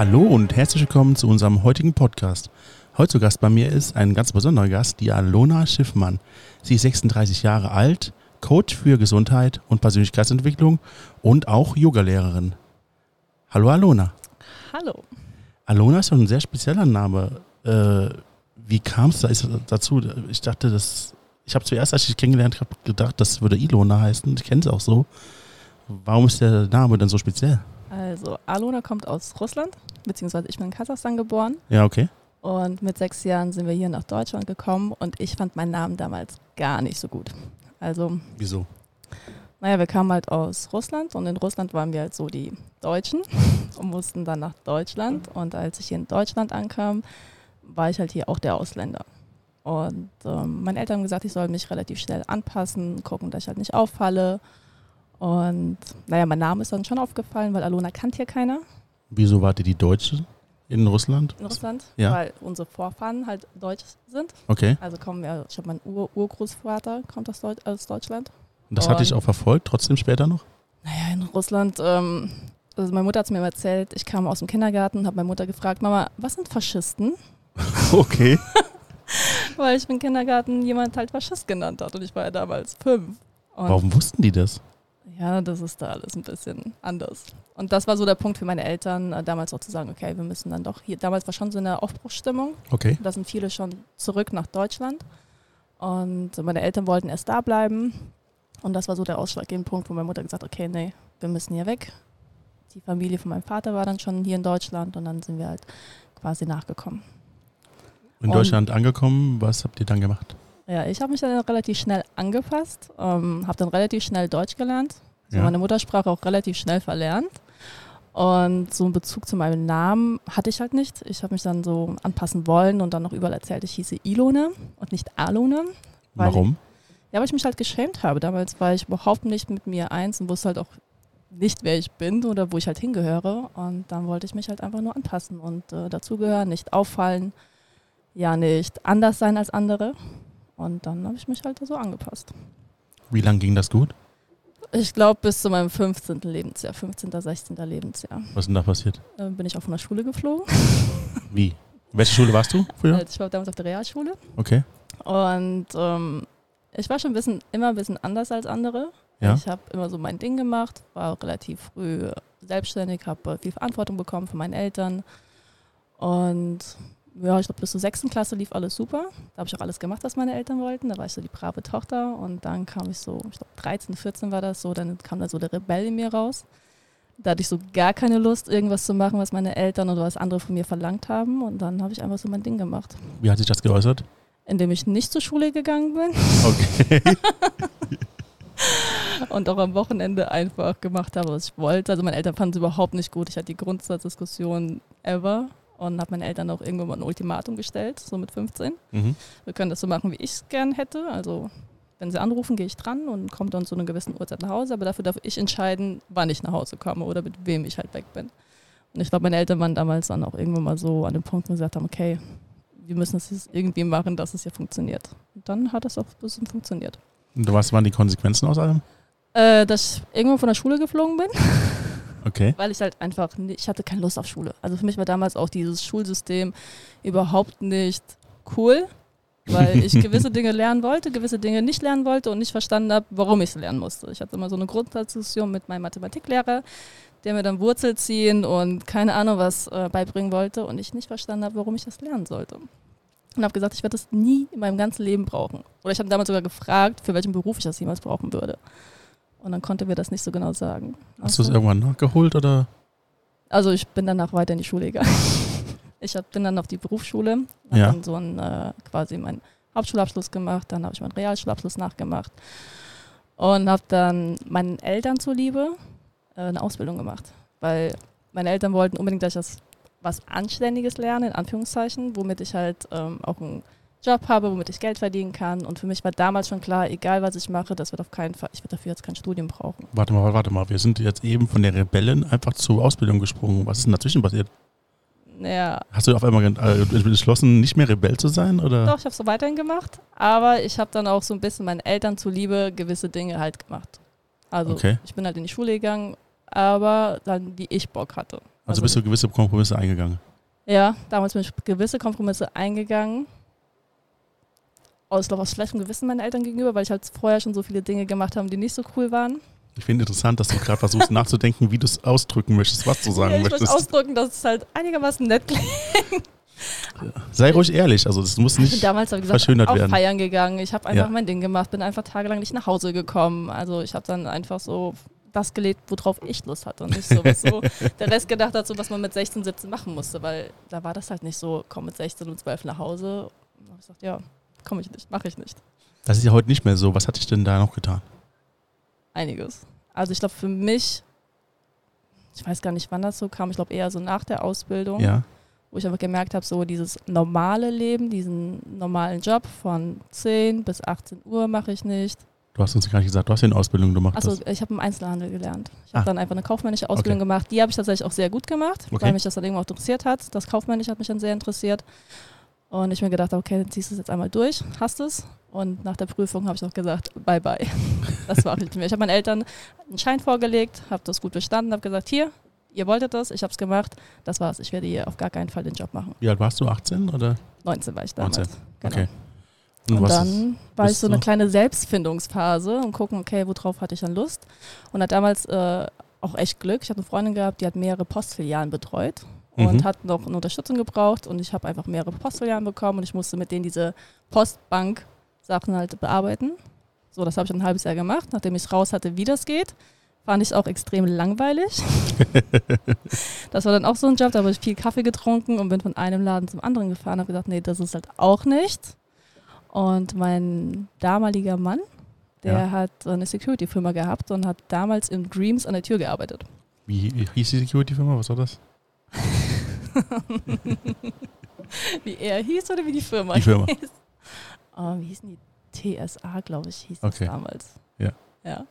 Hallo und herzlich willkommen zu unserem heutigen Podcast. Heute zu Gast bei mir ist ein ganz besonderer Gast, die Alona Schiffmann. Sie ist 36 Jahre alt, Coach für Gesundheit und Persönlichkeitsentwicklung und auch Yogalehrerin. Hallo Alona. Hallo. Alona ist schon ein sehr spezieller Name. Äh, wie kam es da dazu? Ich dachte, das, ich habe zuerst, als ich dich kennengelernt habe, gedacht, das würde Ilona heißen. Ich kenne es auch so. Warum ist der Name denn so speziell? Also, Alona kommt aus Russland, beziehungsweise ich bin in Kasachstan geboren. Ja, okay. Und mit sechs Jahren sind wir hier nach Deutschland gekommen und ich fand meinen Namen damals gar nicht so gut. Also. Wieso? Naja, wir kamen halt aus Russland und in Russland waren wir halt so die Deutschen und mussten dann nach Deutschland. Und als ich hier in Deutschland ankam, war ich halt hier auch der Ausländer. Und ähm, meine Eltern haben gesagt, ich soll mich relativ schnell anpassen, gucken, dass ich halt nicht auffalle. Und naja, mein Name ist dann schon aufgefallen, weil Alona kannte hier keiner. Wieso wart ihr die Deutsche in Russland? In Russland, Ja. weil unsere Vorfahren halt deutsch sind. Okay. Also kommen wir, ich habe meinen Ur Urgroßvater kommt aus, Deut aus Deutschland. Und das hatte ich auch verfolgt, trotzdem später noch? Naja, in Russland, ähm, also meine Mutter hat es mir erzählt, ich kam aus dem Kindergarten und habe meine Mutter gefragt, Mama, was sind Faschisten? Okay. Weil ich im Kindergarten jemand halt Faschist genannt hat und ich war ja damals fünf. Und Warum wussten die das? Ja, das ist da alles ein bisschen anders. Und das war so der Punkt für meine Eltern, äh, damals auch zu sagen, okay, wir müssen dann doch hier, damals war schon so eine Aufbruchsstimmung, Okay. da sind viele schon zurück nach Deutschland und meine Eltern wollten erst da bleiben und das war so der ausschlaggebende Punkt, wo meine Mutter gesagt hat, okay, nee, wir müssen hier weg. Die Familie von meinem Vater war dann schon hier in Deutschland und dann sind wir halt quasi nachgekommen. In Und- Deutschland angekommen, was habt ihr dann gemacht? Ja, ich habe mich dann relativ schnell angepasst, ähm, habe dann relativ schnell Deutsch gelernt, so Ja. meine Muttersprache auch relativ schnell verlernt. Und so einen Bezug zu meinem Namen hatte ich halt nicht. Ich habe mich dann so anpassen wollen und dann noch überall erzählt, ich hieße Ilona und nicht Alona. Weil- Warum? Ja, weil ich mich halt geschämt habe. Damals war ich überhaupt nicht mit mir eins und wusste halt auch nicht, wer ich bin oder wo ich halt hingehöre. Und dann wollte ich mich halt einfach nur anpassen und äh, dazugehören, nicht auffallen, ja, nicht anders sein als andere. Und dann habe ich mich halt so angepasst. Wie lange ging das gut? Ich glaube, bis zu meinem 15. Lebensjahr, 15., 16. Lebensjahr, Was ist denn da passiert? äh, bin ich auch von der Schule geflogen. Wie? Welche Schule warst du früher? Also Ich war damals auf der Realschule. Okay. Und ähm, ich war schon ein bisschen, immer ein bisschen anders als andere. Ja. Ich habe immer so mein Ding gemacht, war auch relativ früh selbstständig, habe viel Verantwortung bekommen von meinen Eltern. Und ja, ich glaube, bis zur sechsten Klasse lief alles super. Da habe ich auch alles gemacht, was meine Eltern wollten. Da war ich so die brave Tochter. Und dann kam ich so, ich glaube 13, 14 war das so, dann kam da so der Rebell in mir raus. Da hatte ich so gar keine Lust, irgendwas zu machen, was meine Eltern oder was andere von mir verlangt haben. Und dann habe ich einfach so mein Ding gemacht. Wie hat sich das geäußert? Indem ich nicht zur Schule gegangen bin. Okay. und auch am Wochenende einfach gemacht habe, was ich wollte. Also meine Eltern fanden es überhaupt nicht gut. Ich hatte die Grundsatzdiskussion ever und habe meinen Eltern auch irgendwann mal ein Ultimatum gestellt, so mit 15. mhm. Wir können das so machen, wie ich es gern hätte. Also wenn sie anrufen, gehe ich dran und komme dann zu einer gewissen Uhrzeit nach Hause. Aber dafür darf ich entscheiden, wann ich nach Hause komme oder mit wem ich halt weg bin. Und ich glaube, meine Eltern waren damals dann auch irgendwann mal so an dem Punkt, wo sie gesagt haben, okay, wir müssen es jetzt irgendwie machen, dass es hier funktioniert. Und dann hat es auch ein bisschen funktioniert. Und was waren die Konsequenzen aus allem? Äh, dass ich irgendwann von der Schule geflogen bin. Okay. weil ich halt einfach, ni- ich hatte keine Lust auf Schule. Also für mich war damals auch dieses Schulsystem überhaupt nicht cool, weil ich gewisse Dinge lernen wollte, gewisse Dinge nicht lernen wollte und nicht verstanden habe, warum ich es lernen musste. Ich hatte immer so eine Grundsatzdiskussion mit meinem Mathematiklehrer, der mir dann Wurzel ziehen und keine Ahnung was äh, beibringen wollte und ich nicht verstanden habe, warum ich das lernen sollte. Und habe gesagt, ich werde das nie in meinem ganzen Leben brauchen. Oder ich habe damals sogar gefragt, für welchen Beruf ich das jemals brauchen würde. Und dann konnte mir das nicht so genau sagen. Hast du es Also- irgendwann nachgeholt oder? also ich bin danach weiter in die Schule gegangen. Ich hab, bin dann auf die Berufsschule, habe Ja. dann so einen, äh, quasi meinen Hauptschulabschluss gemacht, dann habe ich meinen Realschulabschluss nachgemacht und habe dann meinen Eltern zuliebe äh, eine Ausbildung gemacht, weil meine Eltern wollten unbedingt, dass ich das was Anständiges lerne, in Anführungszeichen, womit ich halt ähm, auch einen Job habe, womit ich Geld verdienen kann und für mich war damals schon klar, egal was ich mache, das wird auf keinen Fall, ich werde dafür jetzt kein Studium brauchen. Warte mal, warte mal. Wir sind jetzt eben von der Rebellen einfach zur Ausbildung gesprungen. Was ist denn dazwischen passiert? Ja, Hast du auf einmal äh, entschlossen, nicht mehr Rebell zu sein? Oder? Doch, ich habe es so weiterhin gemacht, aber ich habe dann auch so ein bisschen meinen Eltern zuliebe gewisse Dinge halt gemacht. Also Okay. ich bin halt in die Schule gegangen, aber dann wie ich Bock hatte. Also bist du gewisse Kompromisse eingegangen? Ja, damals bin ich gewisse Kompromisse eingegangen. Aus, glaube aus schlechtem Gewissen meinen Eltern gegenüber, weil ich halt vorher schon so viele Dinge gemacht habe, die nicht so cool waren. Ich finde interessant, dass du gerade versuchst nachzudenken, wie du es ausdrücken möchtest, was du sagen ja, ich möchtest. möchte ausdrücken, dass es halt einigermaßen nett klingt. Sei ruhig ehrlich, also das muss Ich bin nicht damals, wie gesagt, verschönert auch werden. feiern gegangen. Ich habe einfach Ja. mein Ding gemacht, bin einfach tagelang nicht nach Hause gekommen. Also ich habe dann einfach so das gelebt, worauf ich Lust hatte und nicht so, was so der Rest gedacht hat, so was man mit 16, 17 machen musste, weil da war das halt nicht so, komm mit 16 und 12 nach Hause. Und ich gesagt, ja, komme ich nicht, mache ich nicht. Das ist ja heute nicht mehr so. Was hat dich denn da noch getan? Einiges. Also ich glaube für mich, ich weiß gar nicht, wann das so kam, ich glaube eher so nach der Ausbildung. Ja. wo ich einfach gemerkt habe, so dieses normale Leben, diesen normalen Job von 10 bis 18 Uhr mache ich nicht. Du hast uns gar nicht gesagt, du hast ja eine Ausbildung gemacht. Achso, hast. ich habe im Einzelhandel gelernt. Ich habe Ah. dann einfach eine kaufmännische Ausbildung Okay. gemacht. Die habe ich tatsächlich auch sehr gut gemacht, Okay. weil mich das dann irgendwo auch interessiert hat. Das Kaufmännische hat mich dann sehr interessiert. Und ich mir gedacht, habe, okay, dann ziehst du es jetzt einmal durch, hast es. Und nach der Prüfung habe ich noch gesagt, bye bye. Das war nicht mehr. Ich habe meinen Eltern einen Schein vorgelegt, habe das gut bestanden, habe gesagt, hier, ihr wolltet das, ich habe es gemacht, das war's. Ich werde hier auf gar keinen Fall den Job machen. Wie alt warst du? 18 oder? 19 war ich damals. 19. Genau. Okay. Und was dann war ich so eine kleine Selbstfindungsphase und gucken, okay, worauf hatte ich dann Lust. Und hat damals äh, auch echt Glück. Ich hatte eine Freundin gehabt, die hat mehrere Postfilialen betreut und Mhm. hat noch eine Unterstützung gebraucht. Und ich habe einfach mehrere Postfilialen bekommen und ich musste mit denen diese Postbank-Sachen halt bearbeiten. So, das habe ich ein halbes Jahr gemacht. Nachdem ich raus hatte, wie das geht, fand ich auch extrem langweilig. das war dann auch so ein Job, da habe ich viel Kaffee getrunken und bin von einem Laden zum anderen gefahren. Habe gesagt, nee, das ist halt auch nicht. Und mein damaliger Mann, der Ja. hat eine Security-Firma gehabt und hat damals im Dreams an der Tür gearbeitet. Wie hieß die Security-Firma? Was war das? Wie er hieß oder wie die Firma Die Firma. hieß? Oh, wie hießen die? TSA, glaube ich, hieß Okay. das damals. Ja. Ja.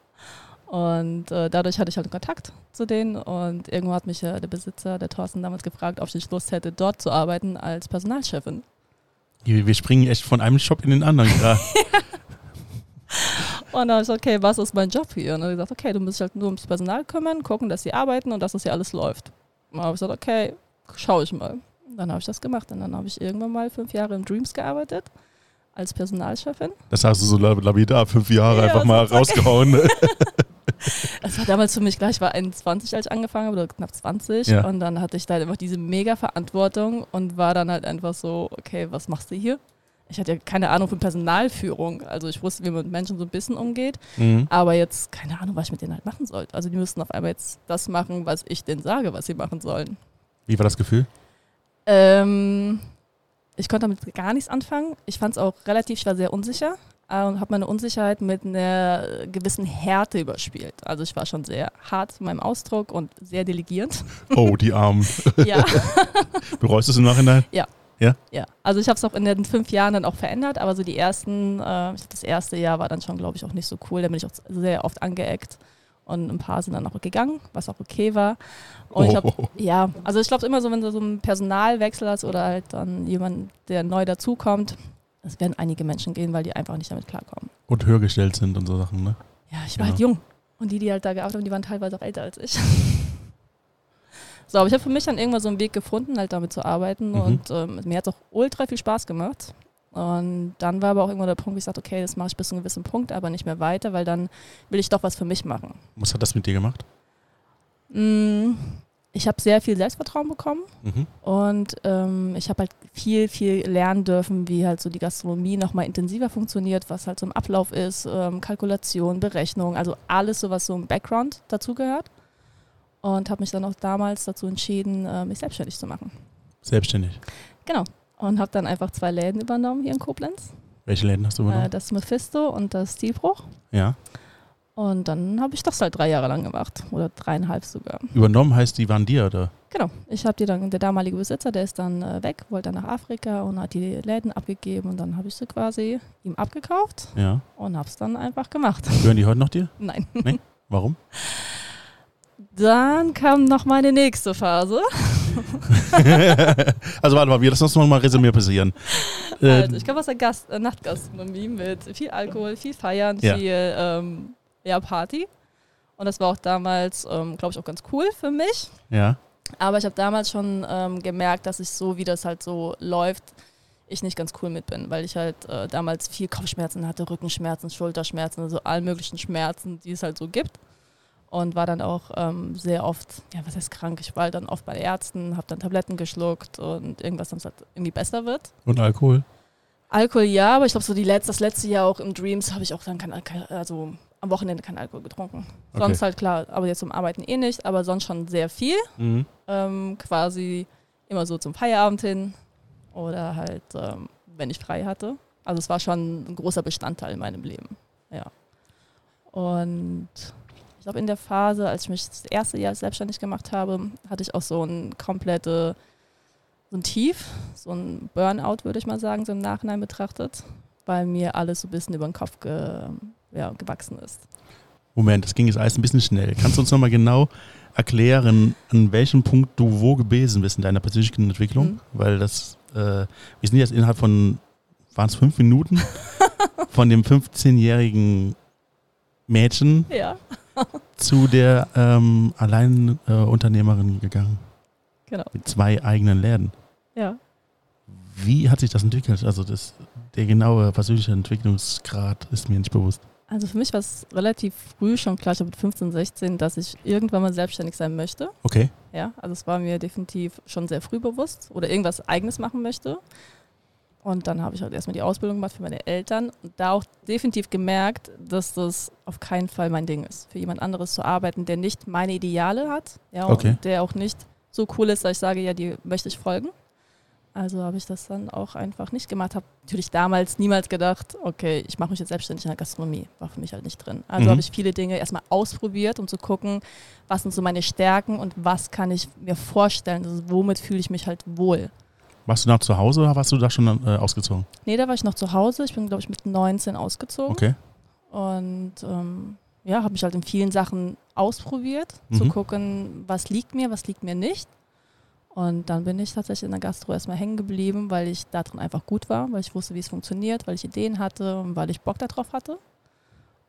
Und äh, dadurch hatte ich halt Kontakt zu denen und irgendwo hat mich äh, der Besitzer, der Thorsten, damals gefragt, ob ich Lust hätte, dort zu arbeiten als Personalchefin. Wir wir springen echt von einem Shop in den anderen gerade. Und dann habe ich gesagt, okay, was ist mein Job hier? Und dann habe ich gesagt, okay, du musst dich halt nur ums Personal kümmern, gucken, dass sie arbeiten und dass das hier alles läuft. Und dann habe ich gesagt, okay, schaue ich mal. Und dann habe ich das gemacht. Und dann habe ich irgendwann mal fünf Jahre im Dreams gearbeitet als Personalchefin. Das hast du so lapidar fünf Jahre Ja, einfach das mal rausgehauen. Ne? Es war damals für mich klar, ich war 21, als ich angefangen habe, oder knapp 20. Ja. Und dann hatte ich da halt einfach diese mega Verantwortung und war dann halt einfach so, okay, was machst du hier? Ich hatte ja keine Ahnung von Personalführung. Also ich wusste, wie man mit Menschen so ein bisschen umgeht. Mhm. Aber jetzt keine Ahnung, was ich mit denen halt machen sollte. Also die müssten auf einmal jetzt das machen, was ich denen sage, was sie machen sollen. Wie war das Gefühl? Ähm, ich konnte damit gar nichts anfangen. Ich fand es auch relativ, ich war sehr unsicher äh, und habe meine Unsicherheit mit einer gewissen Härte überspielt. Also ich war schon sehr hart in meinem Ausdruck und sehr delegierend. Oh, die Armen. ja, Bereust du es im Nachhinein? ja. Also ich habe es auch in den fünf Jahren dann auch verändert, aber so die ersten, äh, das erste Jahr war dann schon, glaube ich, auch nicht so cool. Da bin ich auch sehr oft angeeckt. Und ein paar sind dann auch gegangen, was auch okay war. Und ich glaube, Oh. Ja, also ich glaube immer so, wenn du so einen Personalwechsel hast oder halt dann jemand, der neu dazukommt, es werden einige Menschen gehen, weil die einfach nicht damit klarkommen. Und höher gestellt sind und so Sachen, ne? Ja, ich war Genau. halt jung. Und die, die halt da gearbeitet haben, die waren teilweise auch älter als ich. so, aber ich habe für mich dann irgendwann so einen Weg gefunden, halt damit zu arbeiten. Mhm. Und ähm, mir hat es auch ultra viel Spaß gemacht. Und dann war aber auch irgendwann der Punkt, wo ich sagte, okay, das mache ich bis zu einem gewissen Punkt, aber nicht mehr weiter, weil dann will ich doch was für mich machen. Was hat das mit dir gemacht? Mm, Ich habe sehr viel Selbstvertrauen bekommen. Mhm. Und ähm, ich habe halt viel, viel lernen dürfen, wie halt so die Gastronomie nochmal intensiver funktioniert, was halt so im Ablauf ist, ähm, Kalkulation, Berechnung, also alles so, was so im Background dazugehört. Und habe mich dann auch damals dazu entschieden, äh, mich selbstständig zu machen. Selbstständig. Und habe dann einfach zwei Läden übernommen hier in Koblenz. Welche Läden hast du Äh, übernommen? das Mephisto und das Stilbruch. ja. Und dann habe ich das halt drei Jahre lang gemacht. Oder dreieinhalb sogar. Übernommen heißt, die waren dir, oder? Genau. Ich habe die dann, der damalige Besitzer, der ist dann äh, weg, wollte dann nach Afrika und hat die Läden abgegeben und dann habe ich sie quasi ihm abgekauft Ja. und habe es dann einfach gemacht. Gehören die heute noch dir? Nein. Warum? Dann kam noch meine nächste Phase. also warte mal, wir lassen uns noch mal Resümee passieren. Also ich komme aus der Gast äh, Nachtgastronomie mit viel Alkohol, viel Feiern, Ja. viel ähm, ja, Party. Und das war auch damals, ähm, glaube ich, auch ganz cool für mich. ja. Aber ich habe damals schon ähm, gemerkt, dass ich so, wie das halt so läuft, ich nicht ganz cool mit bin, weil ich halt äh, damals viel Kopfschmerzen hatte, Rückenschmerzen, Schulterschmerzen, also all möglichen Schmerzen, die es halt so gibt. Und war dann auch ähm, sehr oft, ja, was heißt krank? Ich war halt dann oft bei Ärzten, habe dann Tabletten geschluckt und irgendwas, damit es halt irgendwie besser wird. Und Alkohol? Alkohol ja, aber ich glaube, so die letzte, das letzte Jahr auch im Dreams habe ich auch dann kein Alkohol, also am Wochenende kein Alkohol getrunken. Okay. Sonst halt klar, aber jetzt zum Arbeiten eh nicht, aber sonst schon sehr viel. Mhm. Ähm, quasi immer so zum Feierabend hin oder halt, ähm, wenn ich frei hatte. Also es war schon ein großer Bestandteil in meinem Leben. Ja. Und ich glaube, in der Phase, als ich mich das erste Jahr selbstständig gemacht habe, hatte ich auch so ein komplette, so ein Tief, so ein Burnout, würde ich mal sagen, so im Nachhinein betrachtet, weil mir alles so ein bisschen über den Kopf ge, ja, gewachsen ist. Moment, das ging jetzt alles ein bisschen schnell. Kannst du uns nochmal genau erklären, an welchem Punkt du wo gewesen bist in deiner persönlichen Entwicklung? Mhm. Weil das, äh, wir sind jetzt innerhalb von, waren es fünf Minuten, von dem 15-jährigen Mädchen Ja, zu der ähm, Alleinunternehmerin gegangen. genau. Mit zwei eigenen Läden. Ja. Wie hat sich das entwickelt? Also das, der genaue persönliche Entwicklungsgrad ist mir nicht bewusst. Also für mich war es relativ früh schon klar, ich glaube mit 15, 16, dass ich irgendwann mal selbstständig sein möchte. Okay. Ja, also es war mir definitiv schon sehr früh bewusst oder irgendwas Eigenes machen möchte. Und dann habe ich halt erstmal die Ausbildung gemacht für meine Eltern und da auch definitiv gemerkt, dass das auf keinen Fall mein Ding ist, für jemand anderes zu arbeiten, der nicht meine Ideale hat, ja, Okay. und der auch nicht so cool ist, dass ich sage, ja, die möchte ich folgen. Also habe ich das dann auch einfach nicht gemacht. Habe natürlich damals niemals gedacht, okay, ich mache mich jetzt selbstständig in der Gastronomie. War für mich halt nicht drin. Also Mhm. habe ich viele Dinge erstmal ausprobiert, um zu gucken, was sind so meine Stärken und was kann ich mir vorstellen, also womit fühle ich mich halt wohl. Warst du noch zu Hause oder warst du da schon äh, ausgezogen? Nee, da war ich noch zu Hause. Ich bin, glaube ich, mit 19 ausgezogen. Okay. Und ähm, ja, habe mich halt in vielen Sachen ausprobiert, zu Mhm. gucken, was liegt mir, was liegt mir nicht. Und dann bin ich tatsächlich in der Gastro erstmal hängen geblieben, weil ich da drin einfach gut war, weil ich wusste, wie es funktioniert, weil ich Ideen hatte und weil ich Bock darauf hatte.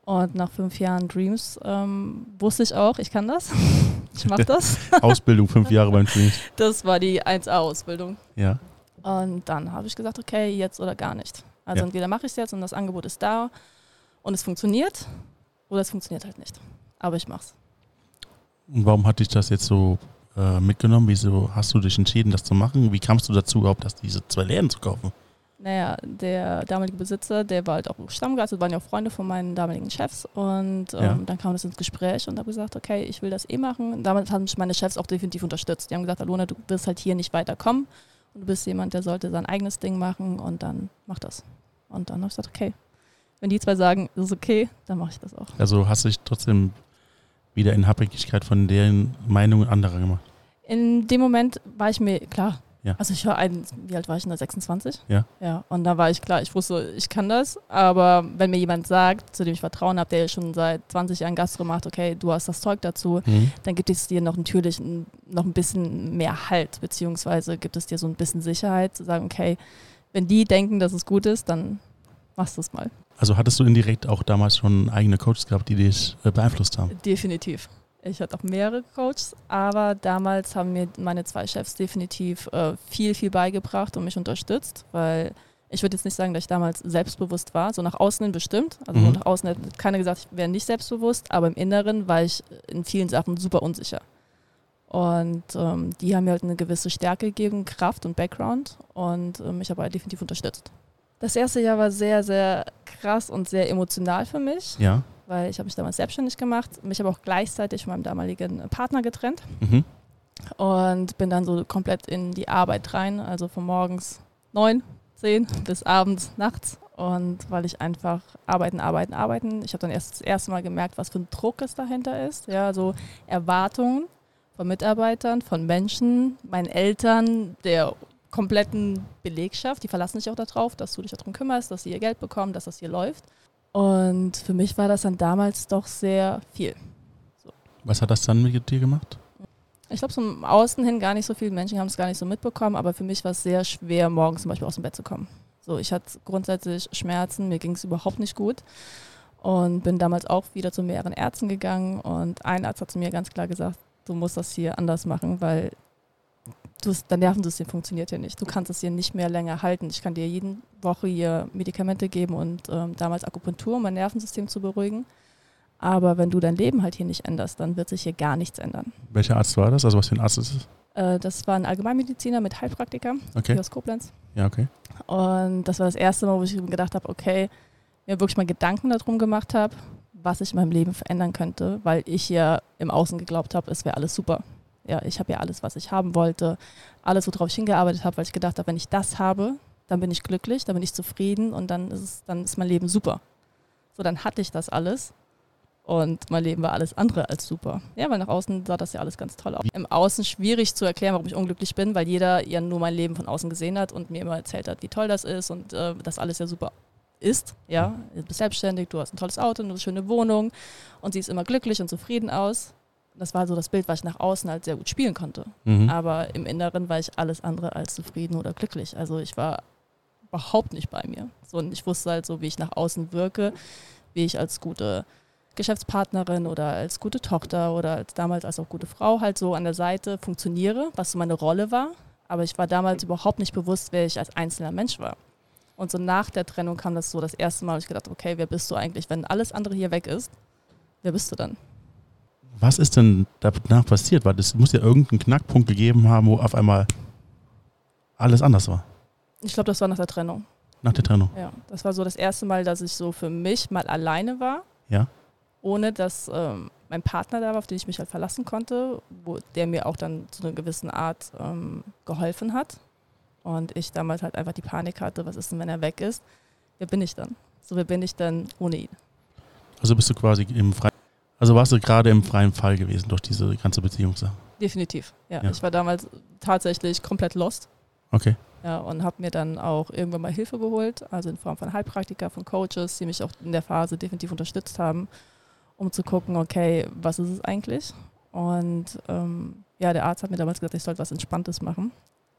Und nach fünf Jahren Dreams ähm, wusste ich auch, ich kann das. Ich mache das. Ausbildung, fünf Jahre beim Dreams. Das war die 1A-Ausbildung. Ja. Und dann habe ich gesagt, okay, jetzt oder gar nicht. Also Ja. entweder mache ich es jetzt und das Angebot ist da und es funktioniert oder es funktioniert halt nicht. Aber ich mach's. Und warum hat dich das jetzt so äh, mitgenommen? Wieso hast du dich entschieden, das zu machen? Wie kamst du dazu, überhaupt das, diese zwei Läden zu kaufen? Naja, der damalige Besitzer, der war halt auch Stammgast, das waren ja auch Freunde von meinen damaligen Chefs. Und ähm, Ja. dann kam das ins Gespräch und habe gesagt, okay, ich will das eh machen. Und damit haben mich meine Chefs auch definitiv unterstützt. Die haben gesagt, Alona, du wirst halt hier nicht weiterkommen. Und du bist jemand, der sollte sein eigenes Ding machen und dann mach das. Und dann habe ich gesagt, okay, wenn die zwei sagen, das ist okay, dann mache ich das auch. Also hast du dich trotzdem wieder in Abhängigkeit von deren Meinungen anderer gemacht? In dem Moment war ich mir klar. Ja. Also ich war ein, wie alt war ich denn da? 26? Ja. Ja. Und da war ich klar, ich wusste, ich kann das. Aber wenn mir jemand sagt, zu dem ich Vertrauen habe, der schon seit 20 Jahren Gastro macht, okay, du hast das Zeug dazu, Mhm. dann gibt es dir noch natürlich noch ein bisschen mehr Halt, beziehungsweise gibt es dir so ein bisschen Sicherheit, zu sagen, okay, wenn die denken, dass es gut ist, dann machst du es mal. Also hattest du indirekt auch damals schon eigene Coaches gehabt, die dich äh, beeinflusst haben? Definitiv. Ich hatte auch mehrere Coaches, aber damals haben mir meine zwei Chefs definitiv äh, viel, viel beigebracht und mich unterstützt, weil ich würde jetzt nicht sagen, dass ich damals selbstbewusst war, so nach außen hin bestimmt. Also Mhm. nach außen hat keiner gesagt, ich wäre nicht selbstbewusst, aber im Inneren war ich in vielen Sachen super unsicher. Und ähm, die haben mir halt eine gewisse Stärke gegeben, Kraft und Background und äh, mich aber definitiv unterstützt. Das erste Jahr war sehr, sehr krass und sehr emotional für mich Ja. Weil ich habe mich damals selbstständig gemacht, mich aber auch gleichzeitig von meinem damaligen Partner getrennt Mhm. und bin dann so komplett in die Arbeit rein, also von morgens neun, zehn bis abends, nachts und weil ich einfach arbeiten, arbeiten, arbeiten. Ich habe dann erst das erste Mal gemerkt, was für ein Druck es dahinter ist, ja, also Erwartungen von Mitarbeitern, von Menschen, meinen Eltern, der kompletten Belegschaft, die verlassen sich auch darauf, dass du dich darum kümmerst, dass sie ihr Geld bekommen, dass das hier läuft. Und für mich war das dann damals doch sehr viel. Was hat das dann mit dir gemacht? Ich glaube, so im Außen hin gar nicht so viele Menschen haben es gar nicht so mitbekommen, aber für mich war es sehr schwer, morgens zum Beispiel aus dem Bett zu kommen. So, ich hatte grundsätzlich Schmerzen, mir ging es überhaupt nicht gut und bin damals auch wieder zu mehreren Ärzten gegangen und ein Arzt hat zu mir ganz klar gesagt, du musst das hier anders machen, weil du, dein Nervensystem funktioniert ja nicht. Du kannst es hier nicht mehr länger halten. Ich kann dir jede Woche hier Medikamente geben und ähm, damals Akupunktur, um mein Nervensystem zu beruhigen. Aber wenn du dein Leben halt hier nicht änderst, dann wird sich hier gar nichts ändern. Welcher Arzt war das? Also was für ein Arzt ist es? Äh, das war ein Allgemeinmediziner mit Heilpraktiker Okay. aus Koblenz. Ja, okay. Und das war das erste Mal, wo ich gedacht habe, okay, mir wirklich mal Gedanken darum gemacht habe, was ich in meinem Leben verändern könnte, weil ich ja im Außen geglaubt habe, es wäre alles super. Ja, ich habe ja alles, was ich haben wollte, alles, worauf ich hingearbeitet habe, weil ich gedacht habe, wenn ich das habe, dann bin ich glücklich, dann bin ich zufrieden und dann ist, es, dann ist mein Leben super. So, dann hatte ich das alles und mein Leben war alles andere als super. Ja, weil nach außen sah das ja alles ganz toll aus. Im Außen schwierig zu erklären, warum ich unglücklich bin, weil jeder ja nur mein Leben von außen gesehen hat und mir immer erzählt hat, wie toll das ist und äh, dass alles ja super ist. Ja, du bist selbstständig, du hast ein tolles Auto, eine schöne Wohnung und siehst immer glücklich und zufrieden aus. Das war so das Bild, was ich nach außen halt sehr gut spielen konnte. Mhm. Aber im Inneren war ich alles andere als zufrieden oder glücklich. Also ich war überhaupt nicht bei mir. So, und ich wusste halt so, wie ich nach außen wirke, wie ich als gute Geschäftspartnerin oder als gute Tochter oder als damals als auch gute Frau halt so an der Seite funktioniere, was so meine Rolle war. Aber ich war damals überhaupt nicht bewusst, wer ich als einzelner Mensch war. Und so nach der Trennung kam das so das erste Mal, wo ich gedacht habe, okay, wer bist du eigentlich? Wenn alles andere hier weg ist, wer bist du dann? Was ist denn danach passiert? Weil es muss ja irgendeinen Knackpunkt gegeben haben, wo auf einmal alles anders war. Ich glaube, das war nach der Trennung. Nach der Trennung. Ja, das war so das erste Mal, dass ich so für mich mal alleine war. Ja. Ohne dass ähm, mein Partner da war, auf den ich mich halt verlassen konnte, wo der mir auch dann zu einer gewissen Art ähm, geholfen hat. Und ich damals halt einfach die Panik hatte, was ist denn, wenn er weg ist? Wer bin ich dann? So, wer bin ich dann ohne ihn? Also bist du quasi im freien, also warst du gerade im freien Fall gewesen durch diese ganze Beziehungssache. Definitiv. Ja, Ja. ich war damals tatsächlich komplett lost. Okay. Ja, und habe mir dann auch irgendwann mal Hilfe geholt, also in Form von Heilpraktiker, von Coaches, die mich auch in der Phase definitiv unterstützt haben, um zu gucken, okay, was ist es eigentlich? Und ähm, ja, der Arzt hat mir damals gesagt, ich sollte was Entspanntes machen.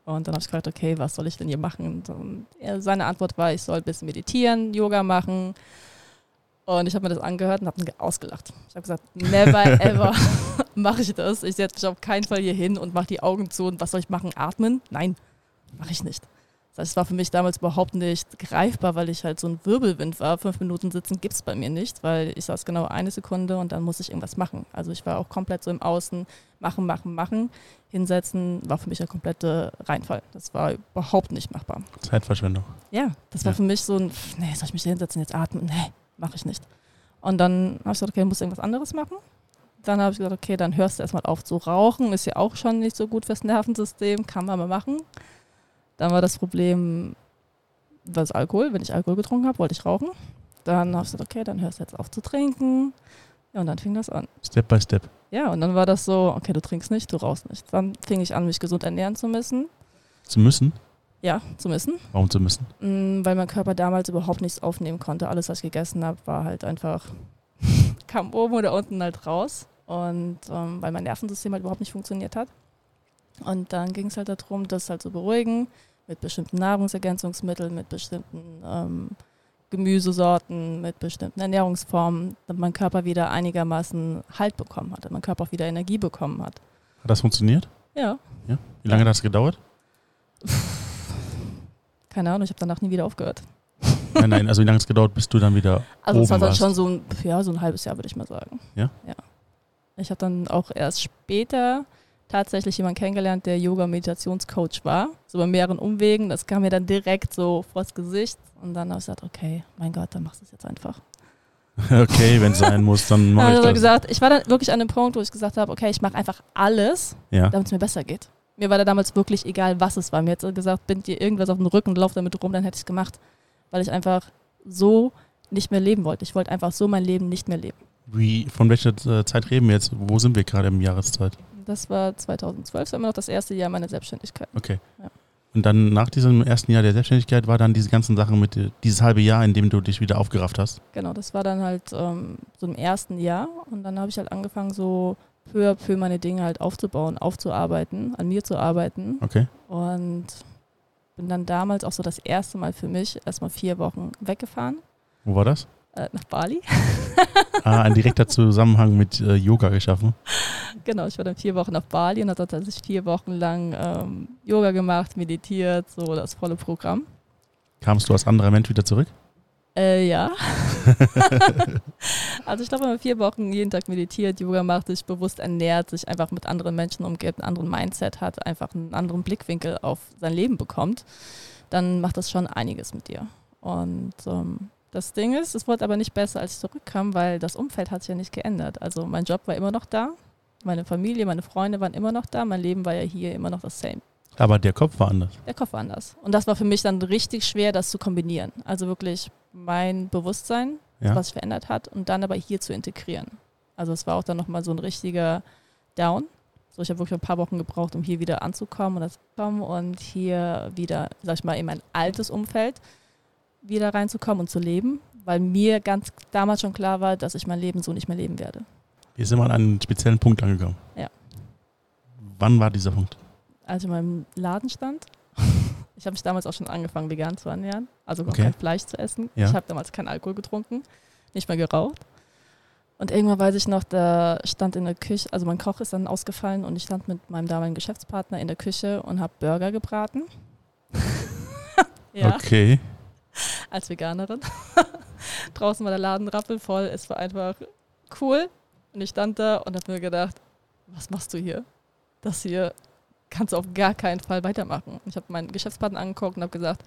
Und dann habe ich gefragt, okay, was soll ich denn hier machen? Und er, seine Antwort war, ich soll ein bisschen meditieren, Yoga machen. Und ich habe mir das angehört und habe ihn ausgelacht. Ich habe gesagt, never ever mache ich das. Ich setze mich auf keinen Fall hier hin und mache die Augen zu. Und was soll ich machen? Atmen? Nein, mache ich nicht. Das heißt, es war für mich damals überhaupt nicht greifbar, weil ich halt so ein Wirbelwind war. Fünf Minuten sitzen gibt es bei mir nicht, weil ich saß genau eine Sekunde und dann muss ich irgendwas machen. Also ich war auch komplett so im Außen, machen, machen, machen. Hinsetzen war für mich ein kompletter Reinfall. Das war überhaupt nicht machbar. Zeitverschwendung. Ja, das war Ja. für mich so ein, nee, soll ich mich hinsetzen, jetzt atmen? Nee, mache ich nicht. Und dann habe ich gesagt, okay, ich muss irgendwas anderes machen. Dann habe ich gesagt, okay, dann hörst du erstmal auf zu rauchen. Ist ja auch schon nicht so gut fürs Nervensystem, kann man mal machen. Dann war das Problem, was Alkohol. Wenn ich Alkohol getrunken habe, wollte ich rauchen. Dann habe ich gesagt, okay, dann hörst du jetzt auf zu trinken. Ja, und dann fing das an. Step by Step. Ja, und dann war das so, okay, du trinkst nicht, du rauchst nicht. Dann fing ich an, mich gesund ernähren zu müssen. Zu müssen? Ja, zu müssen. Warum zu müssen? Mm, weil mein Körper damals überhaupt nichts aufnehmen konnte. Alles, was ich gegessen habe, war halt einfach, kam oben oder unten halt raus. Und ähm, weil mein Nervensystem halt überhaupt nicht funktioniert hat. Und dann ging es halt darum, das halt zu beruhigen mit bestimmten Nahrungsergänzungsmitteln, mit bestimmten ähm, Gemüsesorten, mit bestimmten Ernährungsformen, damit mein Körper wieder einigermaßen Halt bekommen hat, damit mein Körper auch wieder Energie bekommen hat. Hat das funktioniert? Ja, Ja. Wie lange hat das gedauert? keine Ahnung, ich habe danach nie wieder aufgehört. Nein, nein, also wie lange es gedauert, bis du dann wieder Also es oben war dann warst? schon so ein, ja, so ein halbes Jahr, würde ich mal sagen. Ja? Ja. Ich habe dann auch erst später tatsächlich jemanden kennengelernt, der Yoga-Meditationscoach war. So bei mehreren Umwegen. Das kam mir dann direkt so vors Gesicht. Und dann habe ich gesagt, okay, mein Gott, dann machst du es jetzt einfach. Okay, wenn es sein muss, dann mache Also ich das. gesagt, ich war dann wirklich an dem Punkt, wo ich gesagt habe, okay, ich mache einfach alles, ja. damit es mir besser geht. Mir war da damals wirklich egal, was es war. Mir hat gesagt, bind dir irgendwas auf den Rücken, lauf damit rum, dann hätte ich es gemacht. Weil ich einfach so nicht mehr leben wollte. Ich wollte einfach so mein Leben nicht mehr leben. Wie, von welcher äh, Zeit reden wir jetzt? Wo sind wir gerade im Jahreszeit? Das war 2012, das war immer noch das erste Jahr meiner Selbstständigkeit. Okay. Ja. Und dann nach diesem ersten Jahr der Selbstständigkeit war dann diese ganzen Sachen mit, äh, dieses halbe Jahr, in dem du dich wieder aufgerafft hast. Genau, das war dann halt ähm, so im ersten Jahr und dann habe ich halt angefangen, so peu à peu meine Dinge halt aufzubauen, aufzuarbeiten, an mir zu arbeiten Okay. und bin dann damals auch so das erste Mal für mich erstmal vier Wochen weggefahren Wo war das? äh, nach Bali. Ah, ein direkter Zusammenhang mit äh, Yoga geschaffen. Genau, ich war dann vier Wochen auf Bali und habe tatsächlich vier Wochen lang ähm, Yoga gemacht, meditiert, so das volle Programm. Kamst du als anderer Mensch wieder zurück? Äh, ja. also ich glaube, wenn man vier Wochen jeden Tag meditiert, Yoga macht, sich bewusst ernährt, sich einfach mit anderen Menschen umgibt, einen anderen Mindset hat, einfach einen anderen Blickwinkel auf sein Leben bekommt, dann macht das schon einiges mit dir. Und ähm, das Ding ist, es wurde aber nicht besser, als ich zurückkam, weil das Umfeld hat sich ja nicht geändert. Also mein Job war immer noch da, meine Familie, meine Freunde waren immer noch da, mein Leben war ja hier immer noch das same. Aber der Kopf war anders. Der Kopf war anders. Und das war für mich dann richtig schwer, das zu kombinieren. Also wirklich mein Bewusstsein, Ja. was sich verändert hat, und dann aber hier zu integrieren. Also es war auch dann nochmal so ein richtiger Down. So, ich habe wirklich ein paar Wochen gebraucht, um hier wieder anzukommen und das zu kommen und hier wieder, sag ich mal, in mein altes Umfeld wieder reinzukommen und zu leben, weil mir ganz damals schon klar war, dass ich mein Leben so nicht mehr leben werde. Wir sind mal an einen speziellen Punkt angekommen. Ja. Wann war dieser Punkt? Als ich in meinem Laden stand. Ich habe mich damals auch schon angefangen, vegan zu ernähren, also Okay. kein Fleisch zu essen. Ja. Ich habe damals keinen Alkohol getrunken, nicht mehr geraucht. Und irgendwann weiß ich noch, da stand in der Küche, also mein Koch ist dann ausgefallen und ich stand mit meinem damaligen Geschäftspartner in der Küche und habe Burger gebraten. ja, Okay. als Veganerin. Draußen war der Laden rappelvoll, es war einfach cool. Und ich stand da und habe mir gedacht, was machst du hier? Das hier kannst du auf gar keinen Fall weitermachen. Ich habe meinen Geschäftspartner angeguckt und habe gesagt,